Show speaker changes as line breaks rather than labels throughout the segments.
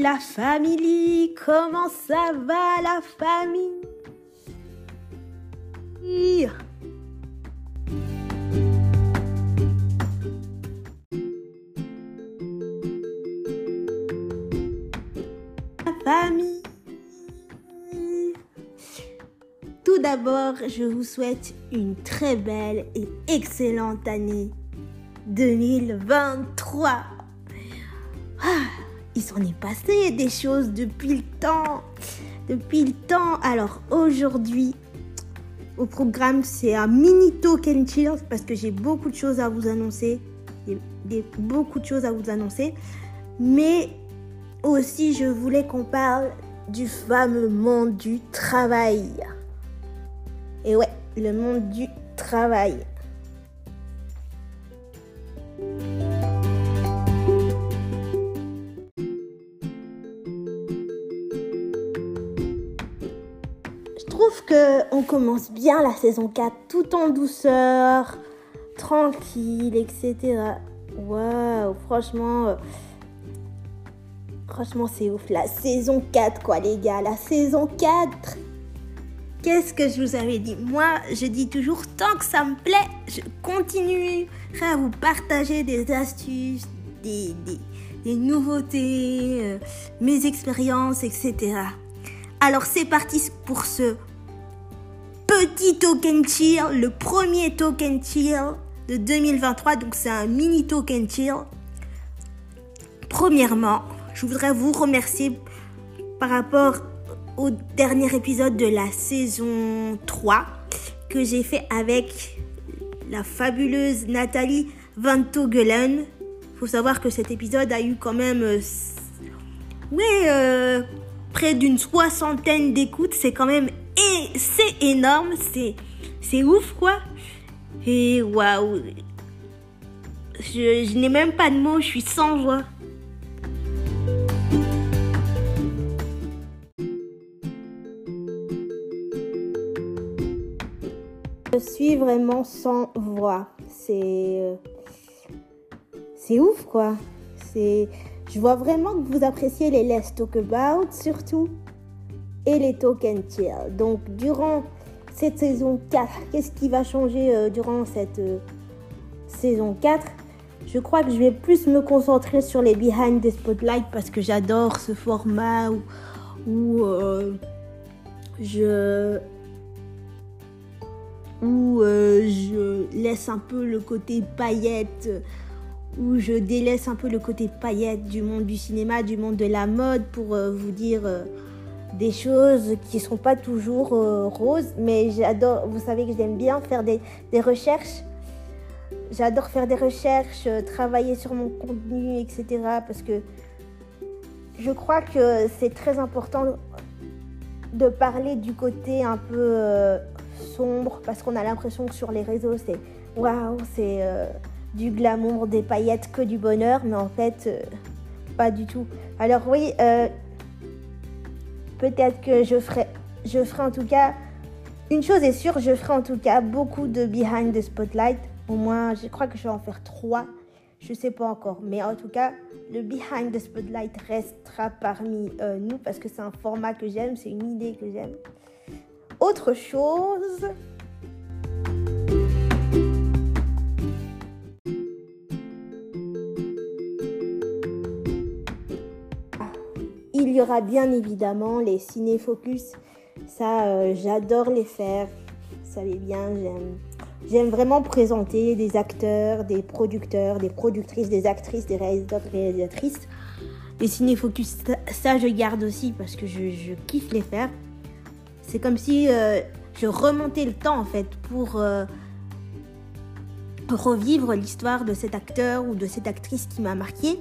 la famille, comment ça va la famille? La famille. Tout d'abord, je vous souhaite une très belle et excellente année 2023. Il s'en est passé des choses depuis le temps. Depuis le temps. Alors aujourd'hui, au programme, c'est un mini token chill parce que j'ai beaucoup de choses à vous annoncer. Des, beaucoup de choses à vous annoncer. Mais aussi, je voulais qu'on parle du fameux monde du travail. Et ouais, le monde du travail. Commence bien la saison 4 tout en douceur, tranquille, etc. Waouh, franchement, euh, franchement c'est ouf. La saison 4 quoi les gars, la saison 4. Qu'est-ce que je vous avais dit? Moi, je dis toujours, tant que ça me plaît, je continuerai à vous partager des astuces, des, des, nouveautés, euh, mes expériences, etc. Alors c'est parti pour ce petit token chill, le premier token chill de 2023. Donc c'est un mini token chill. Premièrement, je voudrais vous remercier par rapport au dernier épisode de la saison 3 que j'ai fait avec la fabuleuse Nathalie Van Togelen. Faut savoir que cet épisode a eu quand même euh, ouais, euh, près d'une soixantaine d'écoutes. C'est quand même et c'est énorme, c'est c'est ouf quoi. Et waouh. Je, je n'ai même pas de mots, je suis sans voix. Je suis vraiment sans voix. C'est c'est ouf quoi. C'est je vois vraiment que vous appréciez les Let's Talk About surtout et les Token Chill. Donc durant cette saison 4, qu'est-ce qui va changer euh, durant cette euh, saison 4 Je crois que je vais plus me concentrer sur les Behind the Spotlight parce que j'adore ce format où, où je où euh, je laisse un peu le côté paillette, où je délaisse un peu le côté paillette du monde du cinéma, du monde de la mode pour euh, vous dire euh, des choses qui ne sont pas toujours roses. Mais j'adore, vous savez que j'aime bien faire des, des recherches. J'adore faire des recherches, travailler sur mon contenu, etc. Parce que je crois que c'est très important de parler du côté un peu sombre parce qu'on a l'impression que sur les réseaux c'est waouh, c'est euh, du glamour, des paillettes, que du bonheur, mais en fait euh, pas du tout. Alors oui, euh, peut-être que je ferai, en tout cas une chose est sûre, je ferai en tout cas beaucoup de behind the spotlight. Au moins, je crois que je vais en faire trois. Je sais pas encore, mais en tout cas, le behind the spotlight restera parmi nous parce que c'est un format que j'aime, c'est une idée que j'aime autre chose. Il y aura bien évidemment les ciné-focus. Ça, euh, j'adore les faire. Vous savez bien, j'aime. Vraiment présenter des acteurs, des producteurs, des productrices, des actrices, des réalisateurs, réalisatrices. Les ciné-focus, ça, je garde aussi parce que je kiffe les faire. C'est comme si euh, je remontais le temps en fait pour euh, revivre l'histoire de cet acteur ou de cette actrice qui m'a marqué.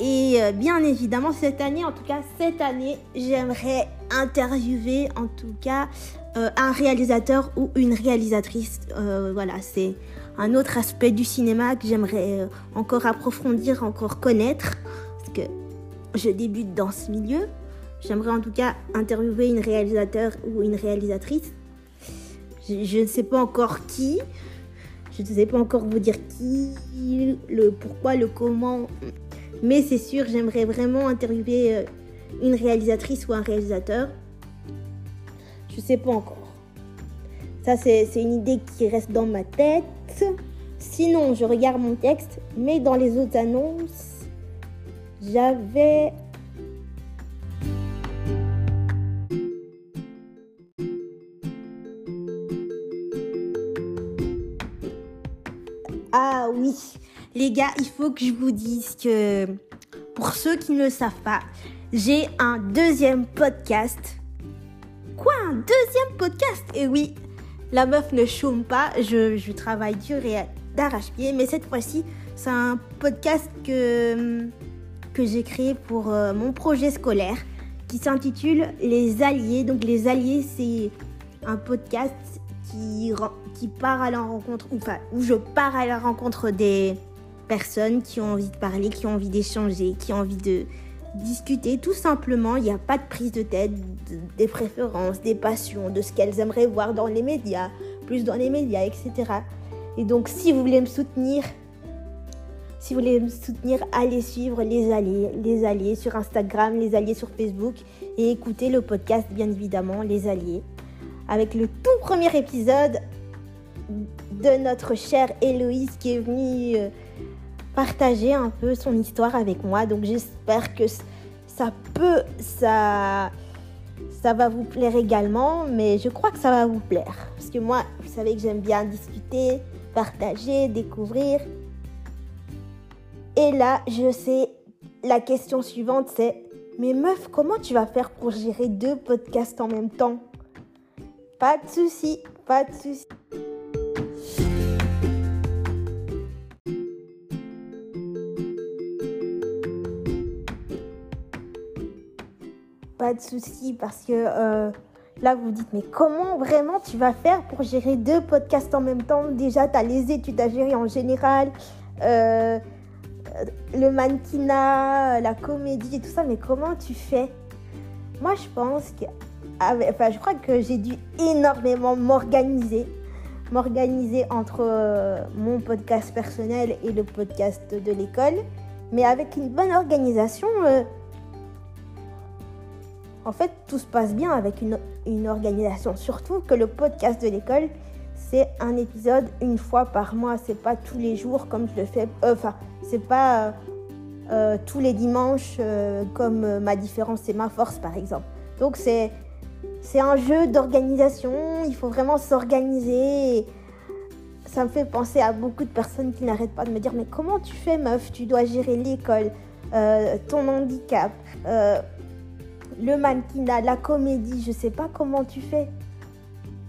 Et euh, bien évidemment, cette année, en tout cas, cette année, j'aimerais interviewer en tout cas un réalisateur ou une réalisatrice. voilà, c'est un autre aspect du cinéma que j'aimerais encore approfondir, encore connaître. Parce que je débute dans ce milieu. J'aimerais en tout cas interviewer une réalisateur ou une réalisatrice. Je, ne sais pas encore qui. Je ne sais pas encore vous dire qui, le pourquoi, le comment. Mais c'est sûr, j'aimerais vraiment interviewer euh, une réalisatrice ou un réalisateur. Je sais pas encore. Ça, c'est une idée qui reste dans ma tête. Sinon, je regarde mon texte, mais dans les autres annonces, j'avais Ah oui, les gars, il faut que je vous dise que pour ceux qui ne le savent pas, j'ai un deuxième podcast. Quoi, un deuxième podcast? Eh oui, la meuf ne chôme pas, je, travaille dur et d'arrache-pied, mais cette fois-ci, c'est un podcast que, j'ai créé pour euh, mon projet scolaire qui s'intitule Les Alliés. Donc les Alliés, c'est un podcast qui, part à la rencontre, enfin, où je pars à la rencontre des personnes qui ont envie de parler, qui ont envie d'échanger, qui ont envie de discuter tout simplement. Il n'y a pas de prise de tête, des préférences, des passions, de ce qu'elles aimeraient voir dans les médias, plus dans les médias, etc. Et donc, si vous voulez me soutenir, si vous voulez me soutenir, allez suivre les alliés, les alliés sur Instagram, les alliés sur Facebook et écoutez le podcast, bien évidemment, les alliés avec le tout premier épisode de notre chère Héloïse qui est venue euh, partager un peu son histoire avec moi. Donc j'espère que ça peut, ça, ça va vous plaire également, mais je crois que ça va vous plaire. Parce que moi, vous savez que j'aime bien discuter, partager, découvrir. Et là, je sais, la question suivante c'est, mais meuf, comment tu vas faire pour gérer deux podcasts en même temps? Pas de souci, pas de souci. Pas de souci parce que euh, là vous dites mais comment vraiment tu vas faire pour gérer deux podcasts en même temps? Déjà tu as les études à gérer en général, euh, le mannequinat, la comédie et tout ça, mais comment tu fais? Moi je pense que enfin, je crois que j'ai dû énormément m'organiser. M'organiser entre euh, mon podcast personnel et le podcast de l'école. Mais avec une bonne organisation, en fait, tout se passe bien avec une, organisation. Surtout que le podcast de l'école, c'est un épisode une fois par mois. C'est pas tous les jours comme je le fais. Euh, enfin, c'est pas tous les dimanches comme ma différence c'est ma force par exemple. Donc c'est un jeu d'organisation, il faut vraiment s'organiser. Ça me fait penser à beaucoup de personnes qui n'arrêtent pas de me dire mais comment tu fais meuf? Tu dois gérer l'école, euh, ton handicap, euh, le mannequinat, la comédie, je sais pas comment tu fais.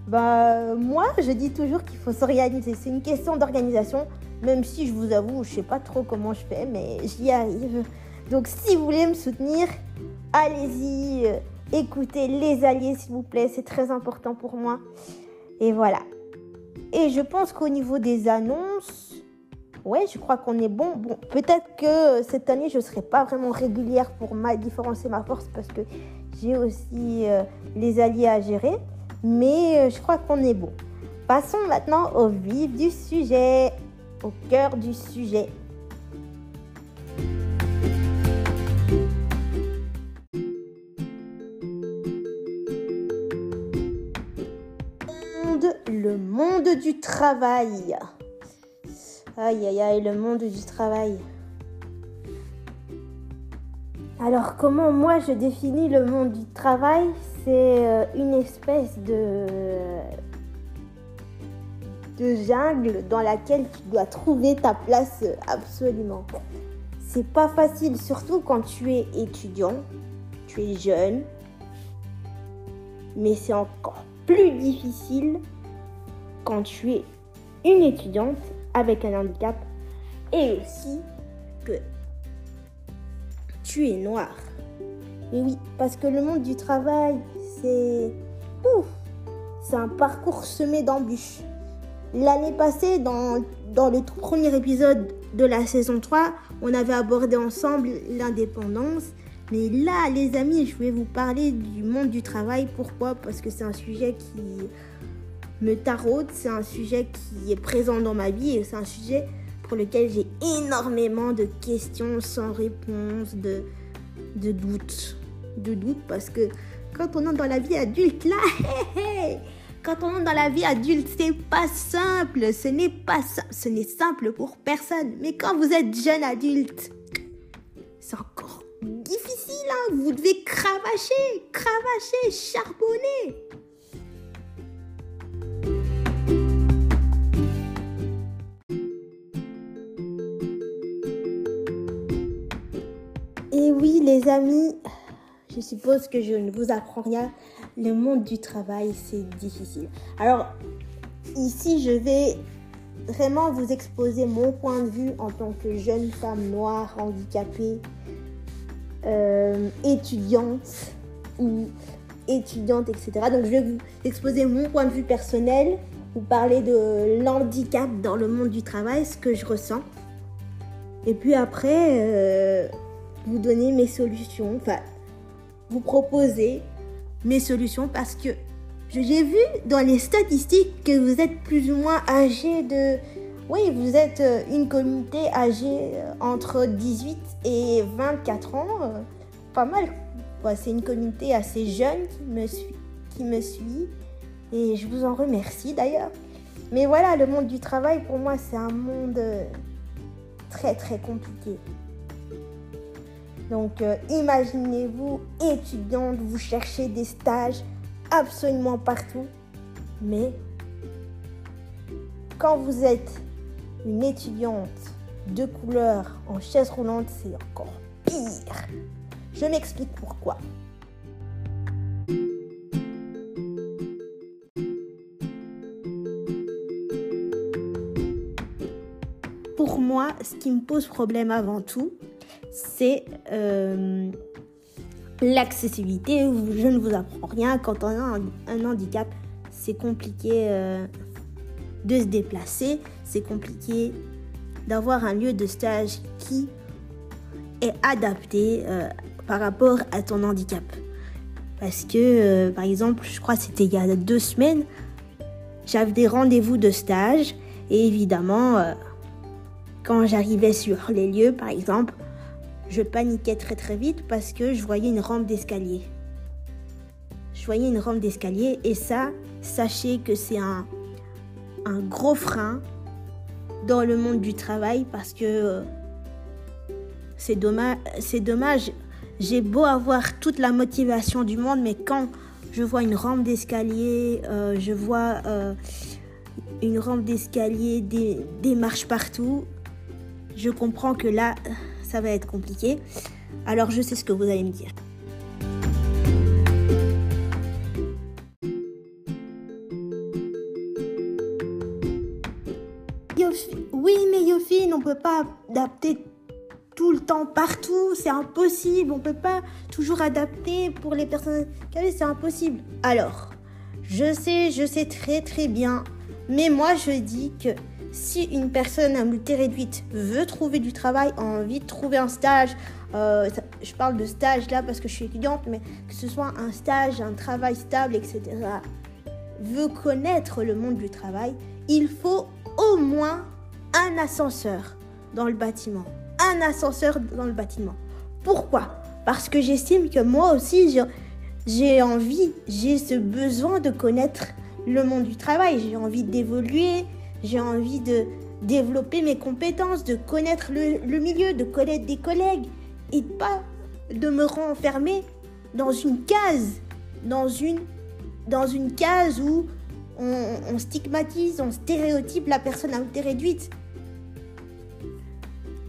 Bah moi je dis toujours qu'il faut s'organiser. C'est une question d'organisation, même si je vous avoue je sais pas trop comment je fais, mais j'y arrive. Donc si vous voulez me soutenir, allez-y. Écoutez les alliés, s'il vous plaît, c'est très important pour moi. Et voilà. Et je pense qu'au niveau des annonces, ouais, je crois qu'on est bon. Bon, peut-être que cette année, je ne serai pas vraiment régulière pour ma différence ma force parce que j'ai aussi euh, les alliés à gérer. Mais euh, je crois qu'on est bon. Passons maintenant au vif du sujet, au cœur du sujet. le monde du travail. Aïe, aïe, aïe, le monde du travail. Alors, comment moi je définis le monde du travail? C'est euh, une espèce de de jungle dans laquelle tu dois trouver ta place absolument. C'est pas facile, surtout quand tu es étudiant, tu es jeune, mais c'est encore plus difficile quand tu es une étudiante avec un handicap et aussi que tu es noire. Et oui, parce que le monde du travail, c'est c'est un parcours semé d'embûches. L'année passée, dans, dans le tout premier épisode de la saison 3, on avait abordé ensemble l'indépendance. Mais là, les amis, je vais vous parler du monde du travail. Pourquoi? Parce que c'est un sujet qui me taraude, c'est un sujet qui est présent dans ma vie et c'est un sujet pour lequel j'ai énormément de questions sans réponse, de, de doutes. De doutes parce que quand on est dans la vie adulte, là, quand on est dans la vie adulte, c'est pas simple. Ce n'est pas simple. Ce n'est simple pour personne. Mais quand vous êtes jeune adulte, c'est encore difficile. Hein. Vous devez cravacher, cravacher, charbonner. Oui, les amis, je suppose que je ne vous apprends rien. Le monde du travail, c'est difficile. Alors, ici, je vais vraiment vous exposer mon point de vue en tant que jeune femme noire, handicapée, euh, étudiante ou étudiante, etc. Donc, je vais vous exposer mon point de vue personnel, vous parler de l'handicap dans le monde du travail, ce que je ressens. Et puis après, euh, vous donner mes solutions. Enfin, vous proposer mes solutions parce que j'ai vu dans les statistiques que vous êtes plus ou moins âgé de... Oui, vous êtes euh, une communauté âgée euh, entre 18 et 24 ans. Euh, pas mal. C'est une communauté assez jeune qui me, suit, qui me suit. Et je vous en remercie d'ailleurs. Mais voilà, le monde du travail, pour moi, c'est un monde très très compliqué. Donc euh, imaginez-vous étudiante, vous cherchez des stages absolument partout. Mais quand vous êtes une étudiante de couleur en chaise roulante, c'est encore pire. Je m'explique pourquoi. Pour moi, ce qui me pose problème avant tout, c'est euh, l'accessibilité. Je ne vous apprends rien. Quand on a un, handicap, c'est compliqué euh, de se déplacer. C'est compliqué d'avoir un lieu de stage qui est adapté euh, par rapport à ton handicap. Parce que, par exemple, je crois que c'était il y a deux semaines, j'avais des rendez-vous de stage et évidemment, quand j'arrivais sur les lieux, par exemple, je paniquais très très vite parce que je voyais une rampe d'escalier. Je voyais une rampe d'escalier et ça, sachez que c'est un, gros frein dans le monde du travail parce que euh, c'est dommage, c'est dommage. J'ai beau avoir toute la motivation du monde, mais quand je vois une rampe d'escalier, euh, je vois euh, une rampe d'escalier, des, des marches partout, je comprends que là, ça va être compliqué. Alors je sais ce que vous allez me dire. Oui, mais Yofi, on peut pas adapter tout le temps partout, c'est impossible. On peut pas toujours adapter pour les personnes c'est impossible. Alors, je sais, je sais très très bien, mais moi je dis que si une personne à mobilité réduite veut trouver du travail, a envie de trouver un stage, euh, je parle de stage là parce que je suis étudiante, mais que ce soit un stage, un travail stable, etc., veut connaître le monde du travail, il faut au moins un ascenseur dans le bâtiment. Un ascenseur dans le bâtiment. Pourquoi? Parce que j'estime que moi aussi, j'ai envie, j'ai ce besoin de connaître le monde du travail. J'ai envie d'évoluer, j'ai envie de développer mes compétences, de connaître le, milieu, de connaître des collègues et pas de me renfermer dans une case, dans une, dans une case où on, stigmatise, on stéréotype la personne à réduite.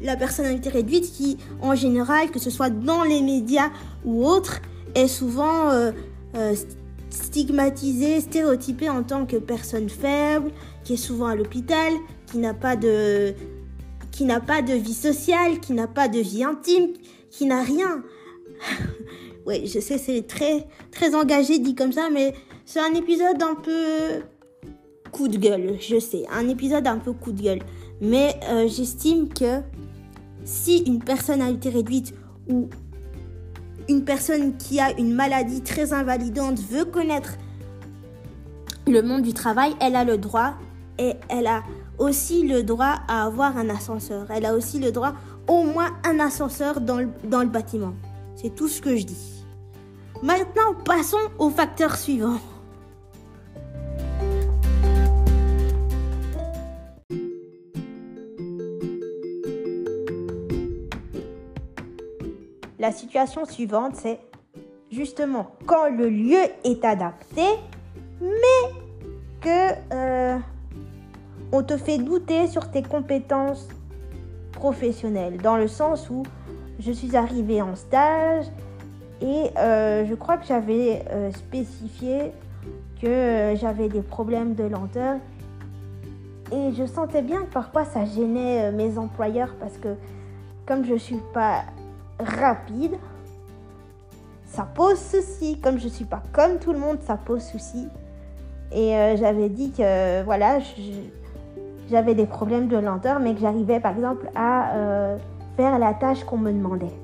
La personne à réduite qui, en général, que ce soit dans les médias ou autres, est souvent euh, euh, stigmatisée, stéréotypée en tant que personne faible, qui est souvent à l'hôpital, qui n'a pas de qui n'a pas de vie sociale, qui n'a pas de vie intime, qui n'a rien. oui, je sais, c'est très très engagé dit comme ça, mais c'est un épisode un peu coup de gueule, je sais, un épisode un peu coup de gueule. Mais euh, j'estime que si une personnalité réduite ou une personne qui a une maladie très invalidante veut connaître le monde du travail, elle a le droit et elle a aussi le droit à avoir un ascenseur. Elle a aussi le droit au moins un ascenseur dans le, bâtiment. C'est tout ce que je dis. Maintenant, passons au facteur suivant. La situation suivante, c'est justement quand le lieu est adapté, mais que euh, on te fait douter sur tes compétences professionnelles, dans le sens où je suis arrivée en stage et euh, je crois que j'avais euh, spécifié que j'avais des problèmes de lenteur et je sentais bien que parfois ça gênait mes employeurs parce que comme je suis pas rapide, ça pose souci. Comme je suis pas comme tout le monde, ça pose souci. Et euh, j'avais dit que voilà, j'avais des problèmes de lenteur, mais que j'arrivais par exemple à euh, faire la tâche qu'on me demandait.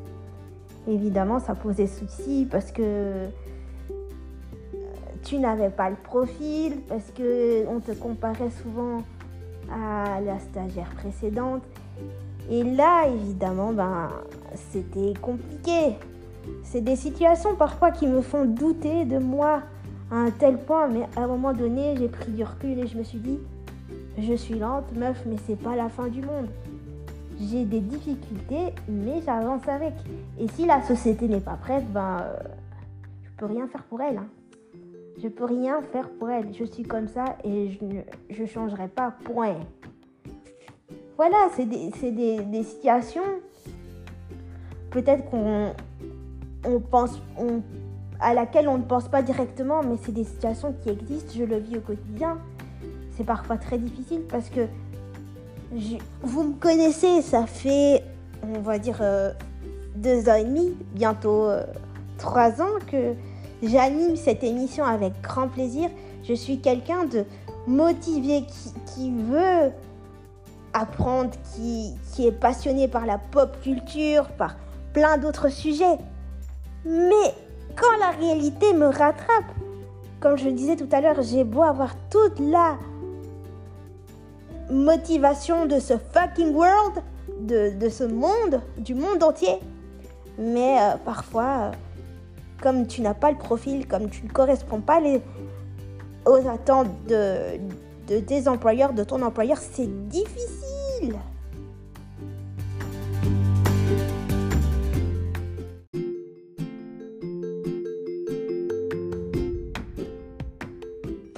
Évidemment, ça posait souci parce que euh, tu n'avais pas le profil, parce que on te comparait souvent à la stagiaire précédente. Et là, évidemment, ben, c'était compliqué. C'est des situations parfois qui me font douter de moi à un tel point, mais à un moment donné, j'ai pris du recul et je me suis dit, je suis lente, meuf, mais c'est pas la fin du monde. J'ai des difficultés, mais j'avance avec. Et si la société n'est pas prête, ben, euh, je peux rien faire pour elle. Hein. Je peux rien faire pour elle. Je suis comme ça et je ne changerai pas. Point. Voilà, c'est des, situations peut-être qu'on on pense, à laquelle on ne pense pas directement, mais c'est des situations qui existent, je le vis au quotidien. C'est parfois très difficile parce que vous me connaissez, ça fait, on va dire, euh, deux ans et demi, bientôt euh, trois ans que j'anime cette émission avec grand plaisir. Je suis quelqu'un de motivé qui, veut apprendre, qui, qui est passionné par la pop culture, par plein d'autres sujets. Mais quand la réalité me rattrape, comme je le disais tout à l'heure, j'ai beau avoir toute la motivation de ce fucking world, de, ce monde, du monde entier. Mais euh, parfois, euh, comme tu n'as pas le profil, comme tu ne corresponds pas aux attentes de, de tes employeurs, de ton employeur, c'est difficile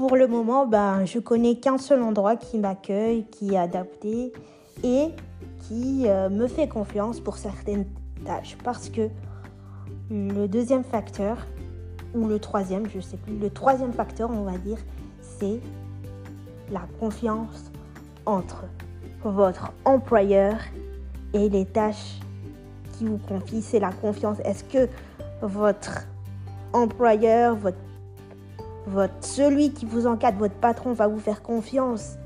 pour le moment, ben, je connais qu'un seul endroit qui m'accueille, qui est adapté et qui euh, me fait confiance pour certaines tâches. Parce que le deuxième facteur, ou le troisième, je sais plus, le troisième facteur, on va dire, c'est la confiance entre votre employeur et les tâches qui vous confie, c'est la confiance. Est-ce que votre employeur, votre, votre, celui qui vous encadre, votre patron va vous faire confiance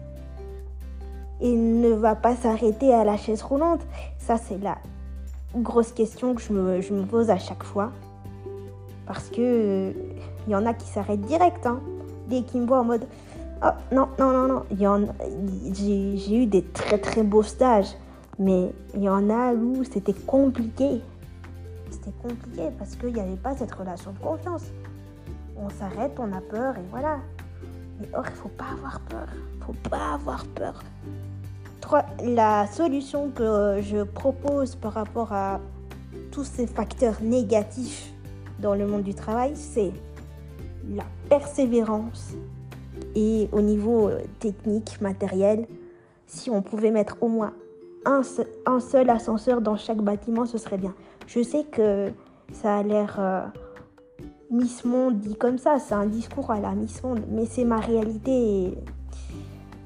et ne va pas s'arrêter à la chaise roulante Ça, c'est la grosse question que je me, je pose à chaque fois. Parce que il y en a qui s'arrêtent direct, hein, dès qu'ils me voient en mode Oh, non, non, non, non. J'ai eu des très très beaux stages, mais il y en a où c'était compliqué. C'était compliqué parce qu'il n'y avait pas cette relation de confiance. On s'arrête, on a peur et voilà. Mais or, il faut pas avoir peur. Faut pas avoir peur. La solution que je propose par rapport à tous ces facteurs négatifs dans le monde du travail, c'est la persévérance et au niveau euh, technique, matériel, si on pouvait mettre au moins un seul, ascenseur dans chaque bâtiment, ce serait bien. Je sais que ça a l'air euh, Miss Monde dit comme ça, c'est un discours à la Miss Monde, mais c'est ma réalité.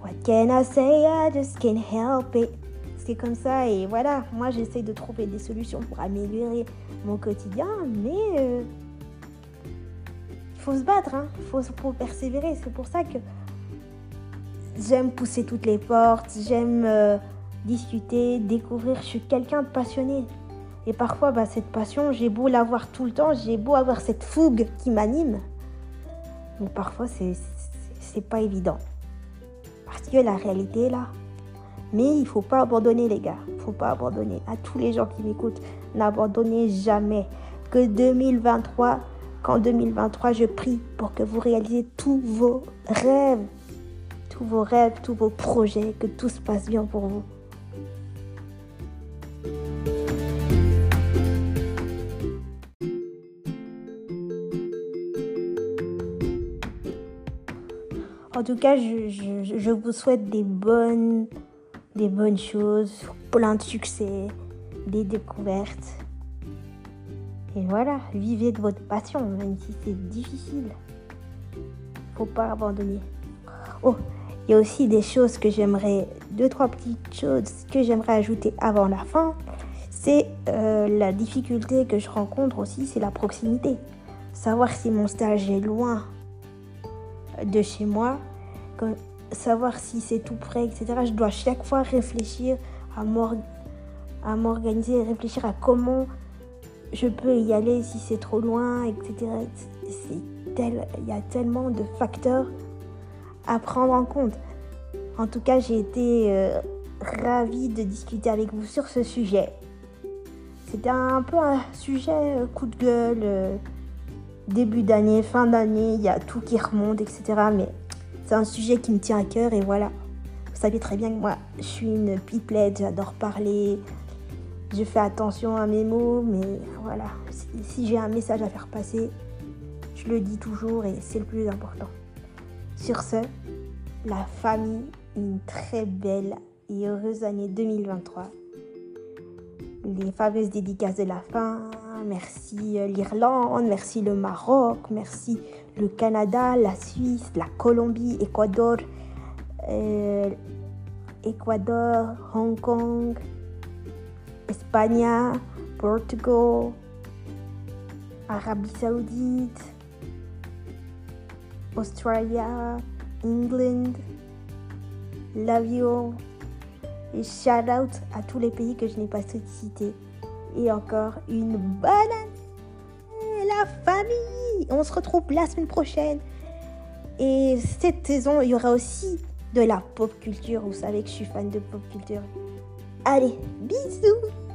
What can I say? I just can't help it. C'est comme ça et voilà, moi j'essaie de trouver des solutions pour améliorer mon quotidien, mais euh, faut se battre, hein. faut, faut persévérer. C'est pour ça que j'aime pousser toutes les portes, j'aime euh, discuter, découvrir. Je suis quelqu'un de passionné. Et parfois, bah, cette passion, j'ai beau l'avoir tout le temps, j'ai beau avoir cette fougue qui m'anime. Mais parfois, c'est, pas évident. Parce que la réalité est là. Mais il faut pas abandonner les gars. Faut pas abandonner. À tous les gens qui m'écoutent, n'abandonnez jamais. Que 2023, qu'en 2023, je prie pour que vous réalisez tous vos rêves. Tous vos rêves, tous vos projets, que tout se passe bien pour vous. En tout cas, je, vous souhaite des bonnes, des bonnes choses, plein de succès, des découvertes. Et voilà, vivez de votre passion, même si c'est difficile. Faut pas abandonner. Oh, il y a aussi des choses que j'aimerais, deux, trois petites choses que j'aimerais ajouter avant la fin. C'est euh, la difficulté que je rencontre aussi, c'est la proximité. Savoir si mon stage est loin de chez moi, savoir si c'est tout prêt, etc. Je dois chaque fois réfléchir à m'organiser, réfléchir à comment je peux y aller si c'est trop loin, etc. Tel, il y a tellement de facteurs à prendre en compte. En tout cas, j'ai été euh, ravie de discuter avec vous sur ce sujet. C'était un peu un sujet euh, coup de gueule. Euh, début d'année, fin d'année, il y a tout qui remonte, etc. Mais c'est un sujet qui me tient à cœur et voilà. Vous savez très bien que moi, je suis une pipelette, j'adore parler. Je fais attention à mes mots, mais voilà. Si j'ai un message à faire passer, je le dis toujours et c'est le plus important. Sur ce, la famille, une très belle et heureuse année 2023. Les fameuses dédicaces de la fin, merci euh, l'Irlande, merci le Maroc, merci le Canada, la Suisse, la Colombie, Équateur, Hong Kong, Espagne, Portugal, Arabie Saoudite, Australia, England, l'avion. Et shout out à tous les pays que je n'ai pas cités et encore une bonne année, la famille. On se retrouve la semaine prochaine. Et cette saison, il y aura aussi de la pop culture. Vous savez que je suis fan de pop culture. Allez, bisous